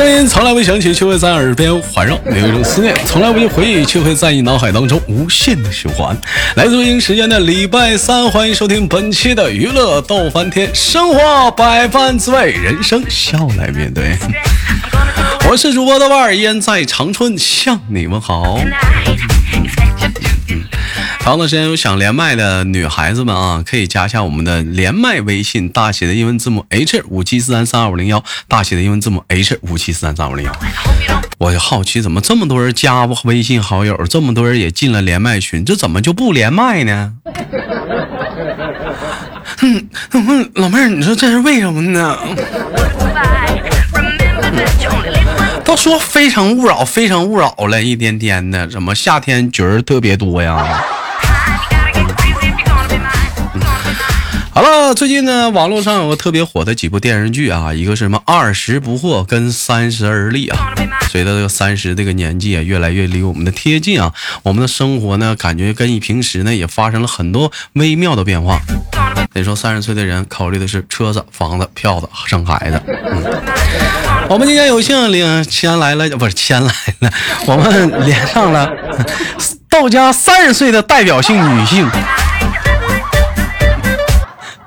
声音从来未响起，却会在耳边环绕；有一种思念从来不去回忆，却会在你脑海当中无限的循环。来自北京时间的礼拜三，欢迎收听本期的娱乐逗翻天，生活百般滋味，人生笑来面对。我是主播的万儿，依然在长春向你们好。长的时间有想连麦的女孩子们啊，可以加一下我们的连麦微信，大写的英文字母 H 五七四三三二五零幺，大写的英文字母 H 五七四三三二五零幺。我就好奇，怎么这么多人加微信好友，这么多人也进了连麦群，这怎么就不连麦呢？嗯，老妹儿，你说这是为什么呢？都说非诚勿扰，非诚勿扰了，一天天的，怎么夏天角儿特别多呀？好了，最近呢，网络上有个特别火的几部电视剧啊，一个是什么《二十不惑》跟《三十而立》啊。随着这个三十这个年纪啊，越来越离我们的贴近啊，我们的生活呢，感觉跟你平时呢也发生了很多微妙的变化。得说三十岁的人考虑的是车子、房子、票子、生孩子。嗯，我们今天有幸领牵来了，不是牵来了，我们连上了 道家三十岁的代表性女性。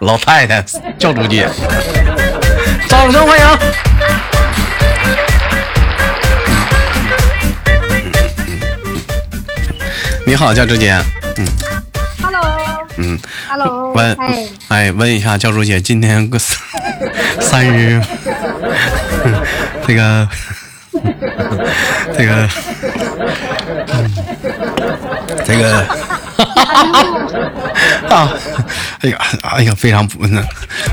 老太太，教主姐，掌声欢迎！你好，教主姐。嗯，Hello。嗯，Hello。问，哎，问一下教主姐，今天个三日，这个，这个，这个，啊。哎呀，哎呀，非常不呢。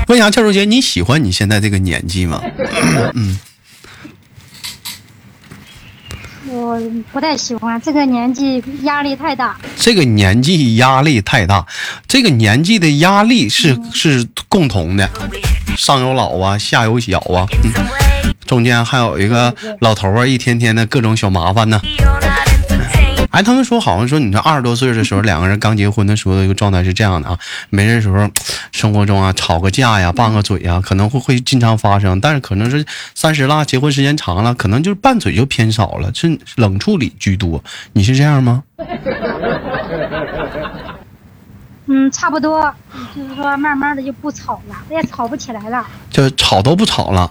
问一下教授姐，你喜欢你现在这个年纪吗？嗯，我不太喜欢这个年纪，压力太大。这个年纪压力太大，这个年纪的压力是是共同的，上有老啊，下有小啊，中间还有一个老头啊，一天天的各种小麻烦呢。哎，他们说好像说，你这二十多岁的时候，两个人刚结婚的时候的，一个状态是这样的啊，没事时候，生活中啊，吵个架呀，拌个嘴呀，可能会会经常发生。但是可能是三十了，结婚时间长了，可能就是拌嘴就偏少了，是冷处理居多。你是这样吗？嗯，差不多，就是说慢慢的就不吵了，也吵不起来了，就吵都不吵了。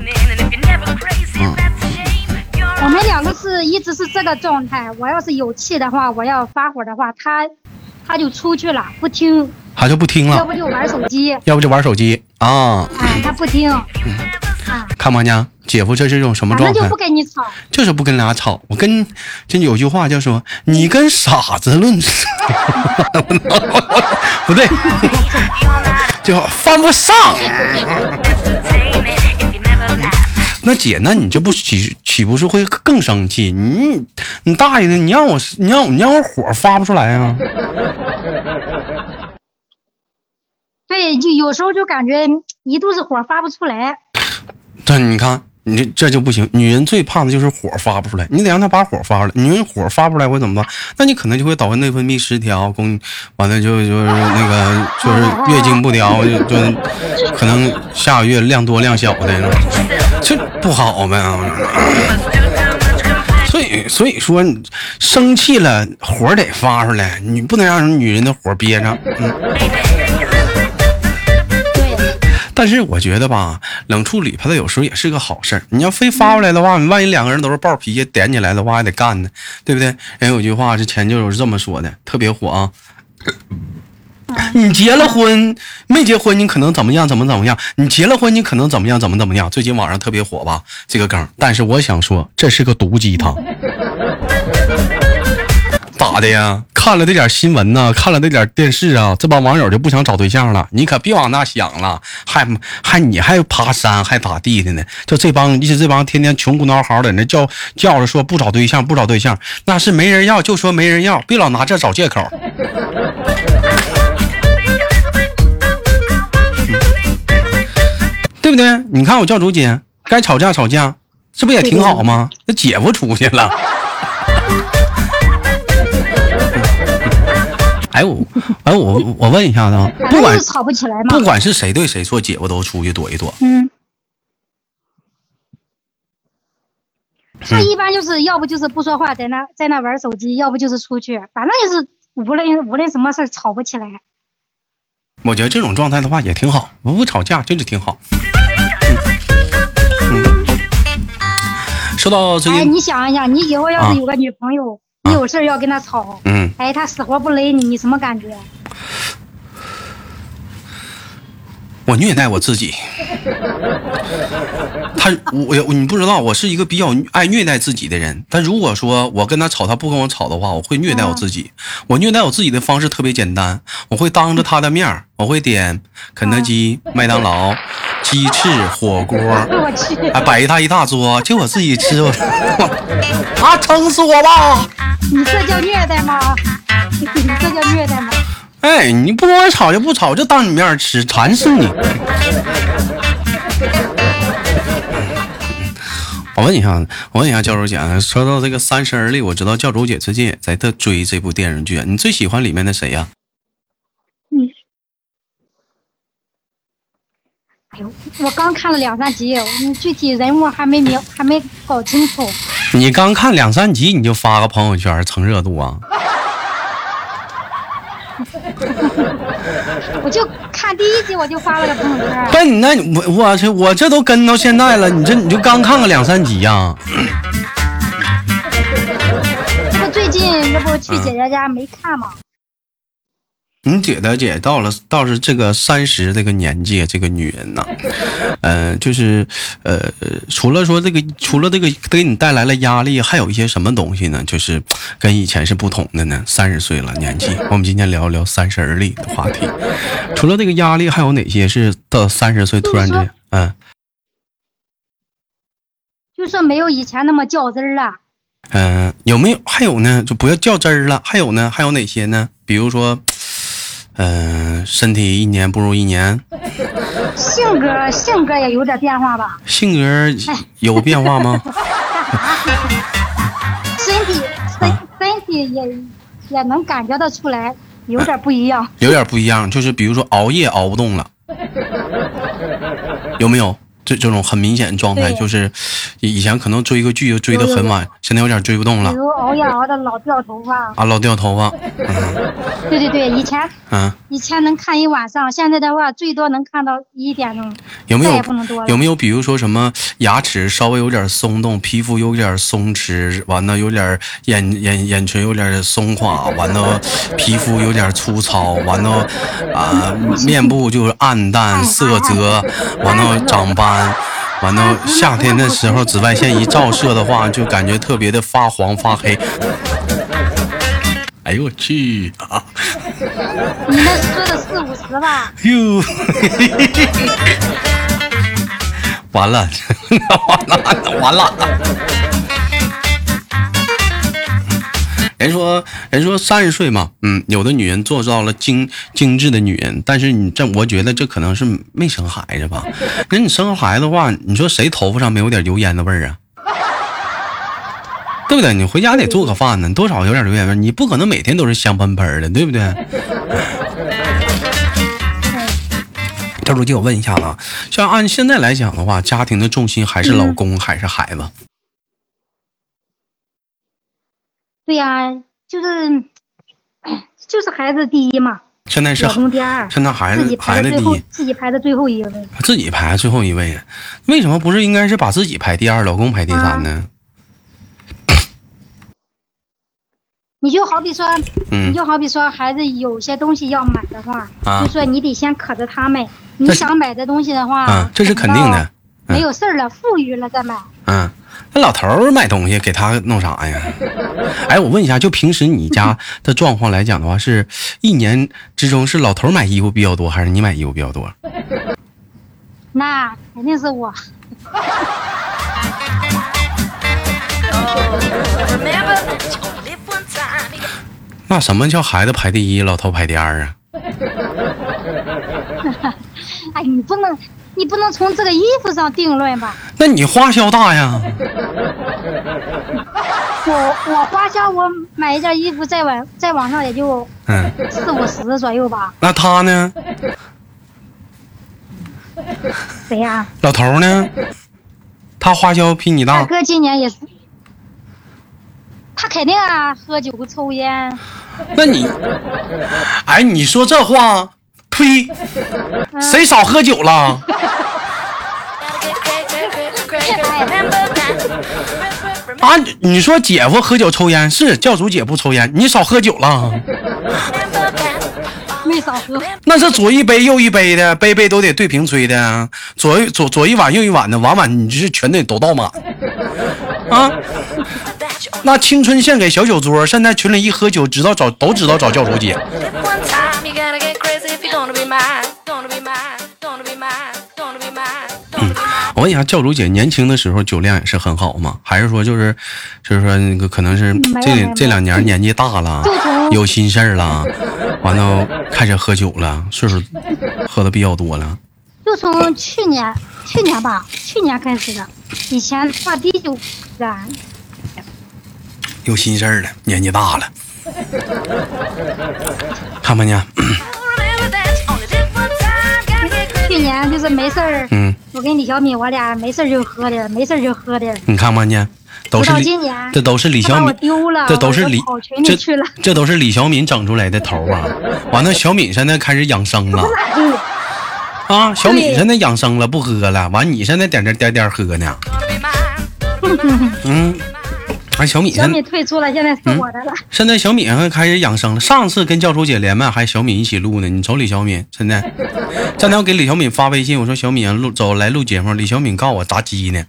嗯。我们两个是一直是这个状态。我要是有气的话，我要发火的话，他他就出去了，不听，他就不听了。要不就玩手机，要不就玩手机啊。哎，他不听。看没见，姐夫这是一种什么状态？就不跟你吵，就是不跟俩吵。我跟这有句话叫说，你跟傻子论，不对，就犯不上。那姐，那你就不岂岂不是会更生气？你你大爷的！你让我你让我你让我火发不出来啊？对，就有时候就感觉一肚子火发不出来。对，你看。你这就不行，女人最怕的就是火发不出来，你得让她把火发出来。女人火发不出来会怎么办？那你可能就会导致内分泌失调，宫完了就就是那个就是月经不调，就就可能下个月量多量小的，这不好呗。所以所以说，生气了火得发出来，你不能让女人的火憋着。嗯。但是我觉得吧，冷处理它有时候也是个好事儿。你要非发过来的话，万一两个人都是暴脾气，点起来的话还得干呢，对不对？人有句话是前就有这么说的，特别火啊。你结了婚没结婚，你可能怎么样怎么怎么样？你结了婚，你可能怎么样怎么怎么样？最近网上特别火吧这个梗，但是我想说，这是个毒鸡汤。咋的呀？看了这点新闻呢，看了这点电视啊，这帮网友就不想找对象了。你可别往那想了，还还你还爬山还咋地的呢？就这帮，就这帮天天穷苦孬嚎在那叫叫着说不找对象不找对象，那是没人要就说没人要，别老拿这找借口，对不对？你看我叫主姐，该吵架吵架，这不也挺好吗？那姐夫出去了。哎我，哎我我问一下子啊，不管吵不起来不管是谁对谁错，姐夫都出去躲一躲。嗯，他一般就是要不就是不说话，在那在那玩手机，要不就是出去，反正就是无论无论什么事儿吵不起来。我觉得这种状态的话也挺好，不吵架就是挺好。说到最近，哎，你想一想，你以后要是有个女朋友，你有事要跟他吵，嗯，哎，他死活不勒你，你什么感觉？我虐待我自己，他我你不知道，我是一个比较爱虐待自己的人。但如果说我跟他吵，他不跟我吵的话，我会虐待我自己。我虐待我自己的方式特别简单，我会当着他的面我会点肯德基、麦当劳、鸡翅、火锅，我去，还摆他一大桌，就我自己吃。我啊，撑死我吧！你这叫虐待吗？你这叫虐待吗？哎，你不跟我吵就不吵，就当你面吃，馋死你！我问你哈，我问一下教主姐，说到这个《三十而立》，我知道教主姐最近也在在追这部电视剧，你最喜欢里面的谁呀？嗯，哎呦，我刚看了两三集，你具体人物还没明，还没搞清楚。你刚看两三集你就发个朋友圈蹭热度啊？我就看第一集，我就发了个朋友圈。不，你那我我去，我这都跟到现在了，你这你就刚看个两三集呀？这不最近这不去姐姐家没看吗？你姐的姐到了，到是这个三十这个年纪，这个女人呐，呃，就是呃，除了说这个，除了这个给你带来了压力，还有一些什么东西呢？就是跟以前是不同的呢。三十岁了年纪，我们今天聊一聊三十而立的话题。除了这个压力，还有哪些是到三十岁突然间，嗯，就是没有以前那么较真儿了。嗯，有没有？还有呢？就不要较真儿了。还有呢？还有哪些呢？比如说。嗯，身体一年不如一年，性格性格也有点变化吧？性格有变化吗？身体身身体也也能感觉得出来，有点不一样。有点不一样，就是比如说熬夜熬不动了，有没有？这这种很明显的状态就是，以前可能追个剧就追得很晚，现在有点追不动了。比如熬夜熬的老掉头发。啊，老掉头发。对对对，以前嗯，以前能看一晚上，现在的话最多能看到一点钟。有没有不能多有没有比如说什么牙齿稍微有点松动，皮肤有点松弛，完了有点眼眼眼唇有点松垮，完了皮肤有点粗糙，完了啊面部就是暗淡色泽，完了长斑。完了，夏天的时候，紫外线一照射的话，就感觉特别的发黄发黑。哎呦我去！你那说的四五十吧？哟，完了，完了，完了。人说，人说三十岁嘛，嗯，有的女人做到了精精致的女人，但是你这，我觉得这可能是没生孩子吧。那你生孩子的话，你说谁头发上没有点油烟的味儿啊？对不对？你回家得做个饭呢，多少有点油烟味你不可能每天都是香喷喷的，对不对？赵书记，我问一下子啊，像按现在来讲的话，家庭的重心还是老公还是孩子？对呀，就是，就是孩子第一嘛。现在是老公第二，现在孩子孩子第一，自己排的最后一位。自己排最后一位，为什么不是应该是把自己排第二，老公排第三呢？你就好比说，你就好比说，孩子有些东西要买的话，就说你得先可着他买。你想买的东西的话，这是肯定的。没有事儿了，富裕了再买。嗯。那老头儿买东西给他弄啥呀？哎，我问一下，就平时你家的状况来讲的话，是一年之中是老头买衣服比较多，还是你买衣服比较多？那肯定是我。那什么叫孩子排第一，老头排第二啊？哎，你不能。你不能从这个衣服上定论吧？那你花销大呀！我我花销，我买一件衣服，在网在网上也就嗯四五十左右吧。那他呢？谁呀？老头呢？他花销比你大。大哥今年也是，他肯定啊，喝酒抽烟。那你，哎，你说这话，呸！谁少喝酒了？啊，你说姐夫喝酒抽烟是教主姐不抽烟，你少喝酒了？没少喝，那是左一杯右一杯的，杯杯都得对瓶吹的，左左左一碗右一碗的，碗碗你就是全得都倒满啊！那青春献给小酒桌，现在群里一喝酒，知道找都知道找教主姐。我问一下，教主姐年轻的时候酒量也是很好吗？还是说就是就是说那个可能是这这两年年纪大了，有心事儿了，完了开始喝酒了，岁数喝的比较多了。就从去年去年吧，去年开始的，以前话第酒的。有心事儿了，年纪大了，看没见？去年就是没事儿，嗯，我跟李小敏，我俩没事儿就喝点，没事儿就喝点。你看没见？都是今年，这都是李小敏丢了，这都是李这这都是李小敏整出来的头啊！完了，小敏现在开始养生了，啊，小敏现在养生了，不喝了。完，你现在点点点点喝呢？嗯。完小米，小米退出了，现在是我的了。现在小米开始养生了。上次跟教主姐连麦，还小米一起录呢。你瞅李小敏，现在，现在我给李小敏发微信，我说小敏录走来录节目。李小敏告诉我炸鸡呢。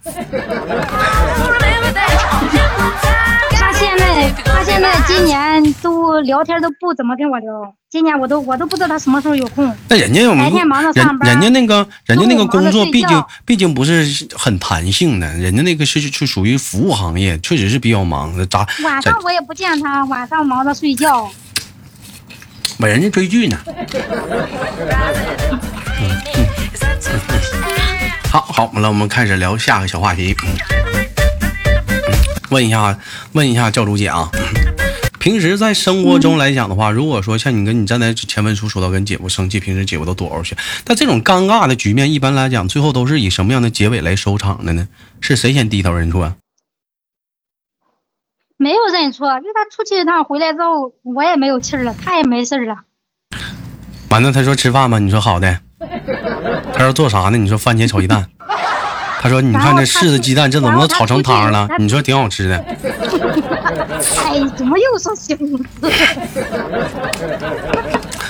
他现在，他现在今年都聊天都不怎么跟我聊。今年我都我都不知道他什么时候有空。那人家有白天忙着上班，人家那个人家那个工作毕竟毕竟不是很弹性的，人家那个是是属于服务行业，确实是比较忙的。咋？晚上我也不见他，晚上忙着睡觉。把人家追剧呢。好好，完了，我们开始聊下个小话题。问一下，问一下教主姐啊。平时在生活中来讲的话，如果说像你跟你站在前文书说到跟姐夫生气，平时姐夫都躲着去。但这种尴尬的局面，一般来讲，最后都是以什么样的结尾来收场的呢？是谁先低头认错？没有认错，就他出去一趟回来之后，我也没有气儿了，他也没事儿了。完了，他说吃饭吧？你说好的。他说做啥呢？你说番茄炒鸡蛋。他说你看这柿子鸡蛋，这怎么都炒成汤了？你说挺好吃的。哎，怎么又说形容词？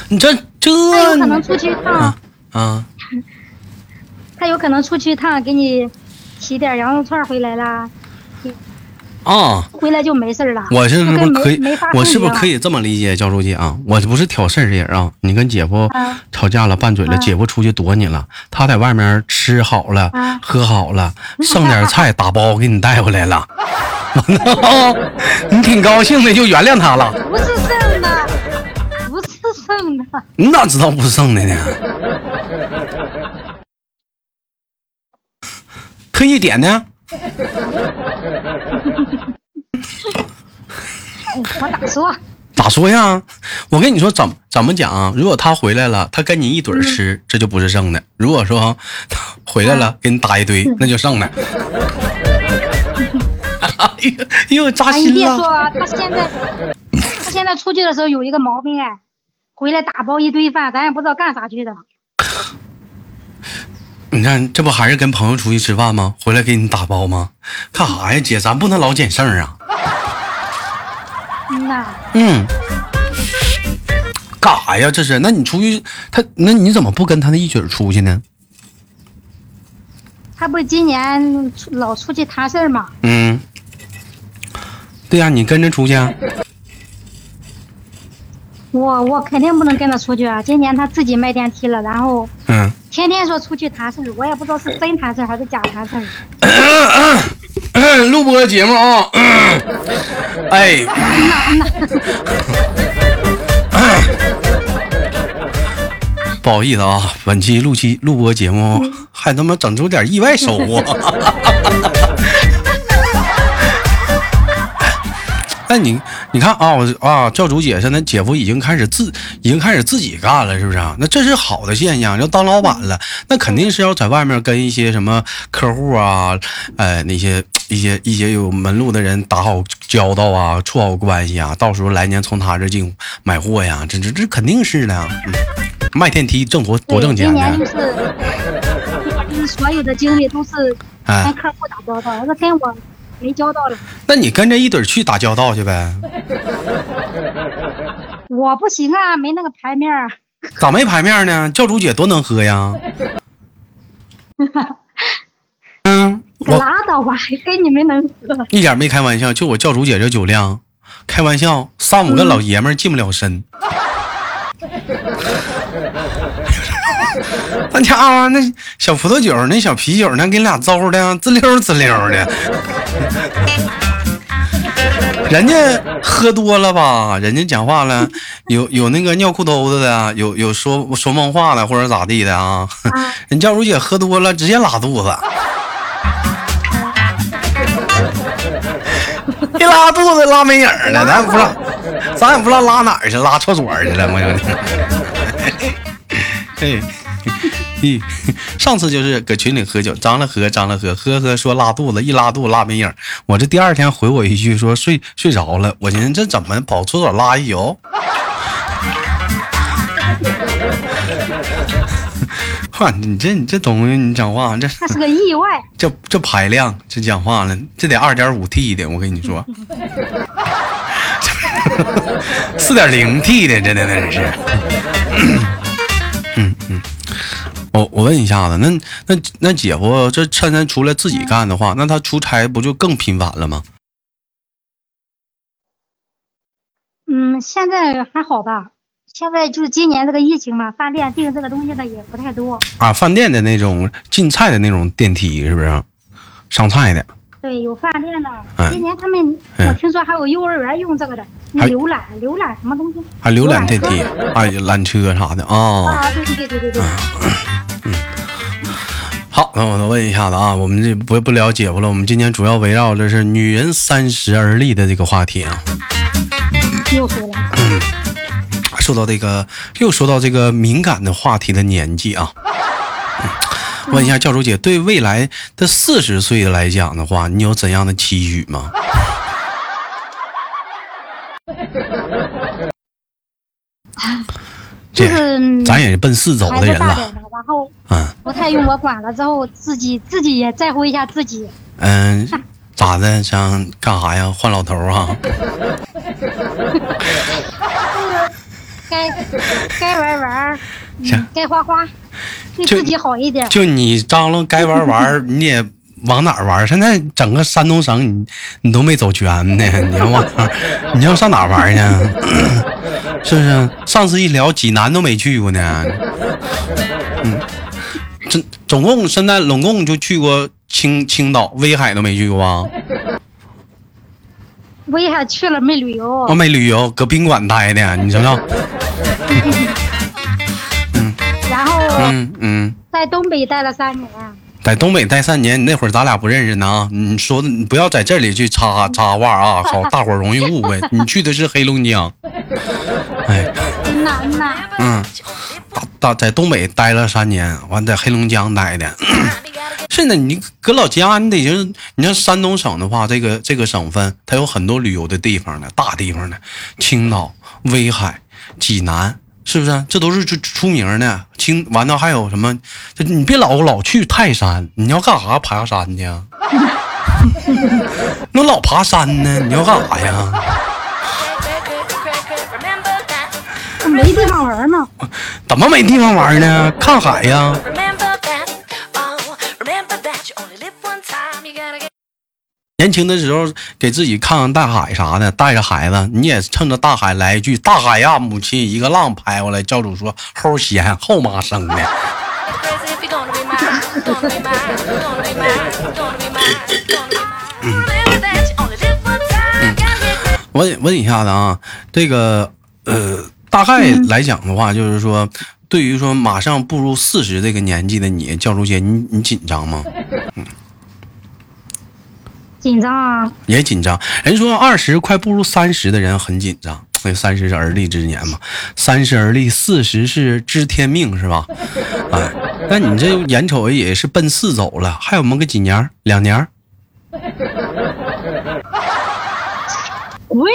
你这这他有可能出去一趟啊？他有可能出去一趟，给你提点羊肉串回来啦。啊，回来就没事了。我是不是可以？我是不是可以这么理解，教书记啊？我不是挑事儿的人啊。你跟姐夫吵架了，拌嘴了，姐夫出去躲你了，他在外面吃好了，喝好了，剩点菜打包给你带回来了。你挺高兴的，就原谅他了。不是剩的，不是剩的。你咋知道不是剩的呢？特意点的。我咋说？咋说呀？我跟你说怎怎么讲？如果他回来了，他跟你一堆吃，这就不是剩的；如果说他 回来了，给你搭一堆，那就剩的。哎呦，又扎心了！你别说，他现在他现在出去的时候有一个毛病哎，回来打包一堆饭，咱也不知道干啥去的。你看，这不还是跟朋友出去吃饭吗？回来给你打包吗？干啥呀，姐？咱不能老捡剩儿啊。嗯呐。嗯。干啥呀？这是？那你出去，他那你怎么不跟他那一起出去呢？他不今年老出去谈事儿吗？嗯。对呀，你跟着出去。啊。我我肯定不能跟他出去啊！今年他自己卖电梯了，然后。嗯。天天说出去谈事儿我也不知道是真谈事儿还是假谈事儿。录播节目啊，哎，不好意思啊，本期录期录播节目还他妈整出点意外收获。那你你看啊，我啊，教主姐现在姐夫已经开始自已经开始自己干了，是不是啊？那这是好的现象，要当老板了，那肯定是要在外面跟一些什么客户啊，呃，那些一些一些有门路的人打好交道啊，处好关系啊，到时候来年从他这进买货呀，这这这肯定是的。嗯、卖电梯挣多多挣钱今年就是所有的精力都是跟客户打交道，那跟我。没交道了，那你跟着一堆去打交道去呗。我不行啊，没那个牌面儿。咋没牌面呢？教主姐多能喝呀。嗯，我拉倒吧，跟你们能喝。一点没开玩笑，就我教主姐这酒量，开玩笑，三五个老爷们儿进不了身。那家伙，那小葡萄酒，那小啤酒，那给你俩邹的滋溜滋溜的。人家喝多了吧？人家讲话了，有有那个尿裤兜子的，有有说说梦话的，或者咋地的啊？人教主姐喝多了，直接拉肚子。一拉肚子拉没影了，咱不知道，咱也不知道拉哪儿去，拉厕所去了，我兄弟。嘿。咦，上次就是搁群里喝酒，张了喝，张了喝，喝喝说拉肚子，一拉肚子拉没影。我这第二天回我一句说睡睡着了，我寻思这怎么跑厕所拉一宿？哈，你这你这东西，你讲话这那是个意外。这这排量，这讲话了，这得二点五 T 的，我跟你说，四点零 T 的，真的那是。嗯嗯。我我问一下子，那那那姐夫这趁咱出来自己干的话，那他出差不就更频繁了吗？嗯，现在还好吧？现在就是今年这个疫情嘛，饭店订这个东西的也不太多啊。饭店的那种进菜的那种电梯是不是？上菜的。对，有饭店的。今年他们我听说还有幼儿园用这个的，浏览浏览什么东西？还浏览电梯啊，缆车啥的啊。啊，对对对对对对。嗯，好，那我再问一下子啊，我们这不不聊姐夫了，我们今天主要围绕的是女人三十而立的这个话题啊。又说了，说到这个，又说到这个敏感的话题的年纪啊。问一下教主姐，对未来的四十岁来讲的话，你有怎样的期许吗？就是咱也是奔四走的人了，然后嗯，不太用我管了，之后自己自己也在乎一下自己。嗯，咋的？想干啥呀？换老头啊？该该玩玩，该花花，对自己好一点。就你张罗该玩玩，你也往哪玩？现在整个山东省，你你都没走全呢，你要往你要上哪玩去？是不是？上次一聊济南都没去过呢。嗯，这总共现在拢共就去过青青岛、威海都没去过啊。威海去了没旅游？我没旅游，搁宾馆待的，你知道？嗯。嗯嗯。在东北待了三年。在东北待三年，你那会儿咱俩不认识呢啊！你说的，你不要在这里去插插话啊，好，大伙容易误会。你去的是黑龙江。哎。嗯。大大在东北待了三年，完在黑龙江待的。是呢你搁老家，你得就是，你像山东省的话，这个这个省份，它有很多旅游的地方呢，大地方呢，青岛、威海、济南。是不是？这都是出出名的。青完了还有什么？你别老老去泰山，你要干啥？爬山去？那老爬山呢？你要干啥呀？没地方玩呢。怎么没地方玩呢？看海呀。年轻的时候给自己看看大海啥的，带着孩子，你也趁着大海来一句“大海呀，母亲”，一个浪拍过来，教主说“齁咸，后妈生的”。问问一下子啊，这个呃，大概来讲的话，就是说，对于说马上步入四十这个年纪的你，教主姐，你你紧张吗？嗯。紧张啊，也紧张。人说二十快步入三十的人很紧张，那三十是而立之年嘛，三十而立，四十是知天命，是吧？哎，那你这眼瞅也是奔四走了，还有么个几年？两年？滚，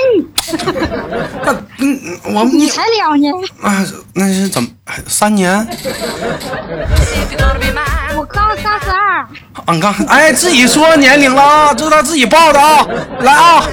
那嗯，我你才两年，啊，那是怎么三年？我刚三十二。俺刚哎，自己说年龄了啊，这是他自己报的啊，来啊。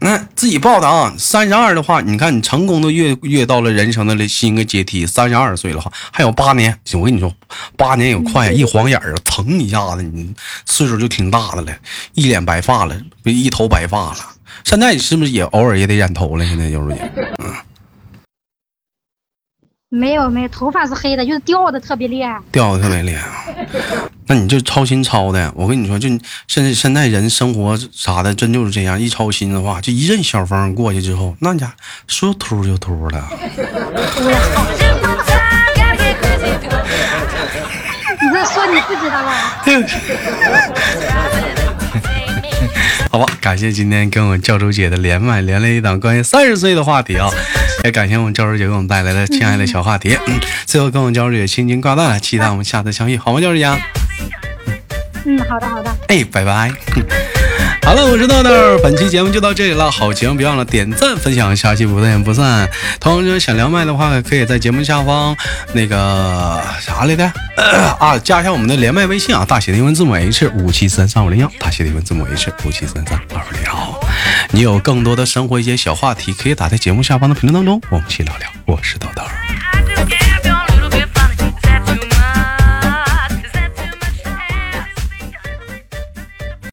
那自己报的啊，三十二的话，你看你成功的越越到了人生的新一个阶梯，三十二岁了话，还有八年。我跟你说，八年也快，一晃眼儿，腾一下子，你岁数就挺大的了，一脸白发了，一头白发了。现在你是不是也偶尔也得染头了？现在就是也，嗯。没有没有，头发是黑的，就是掉的特别厉害，掉的特别厉害。那你就操心操的，我跟你说，就现在现在人生活啥的，真就是这样，一操心的话，就一阵小风过去之后，那家说秃就秃了。你在说你自己的吧？好吧，感谢今天跟我教主姐的连麦，连了一档关于三十岁的话题啊！也感谢我们教主姐给我们带来的亲爱的小话题。嗯，最后跟我们教主姐轻轻挂断了，期待我们下次相遇，好吗，教主姐？嗯，好的，好的。哎，拜拜。好了，我是豆豆，本期节目就到这里了。好节目别忘了点赞分享，下期不见不散。同时想连麦的话，可以在节目下方那个啥来着啊，加一下我们的连麦微信啊，大写的英文字母 H 五七三三五零幺，大写的英文字母 H 五七三三二五零幺。你有更多的生活一些小话题，可以打在节目下方的评论当中，我们一起聊聊。我是豆豆。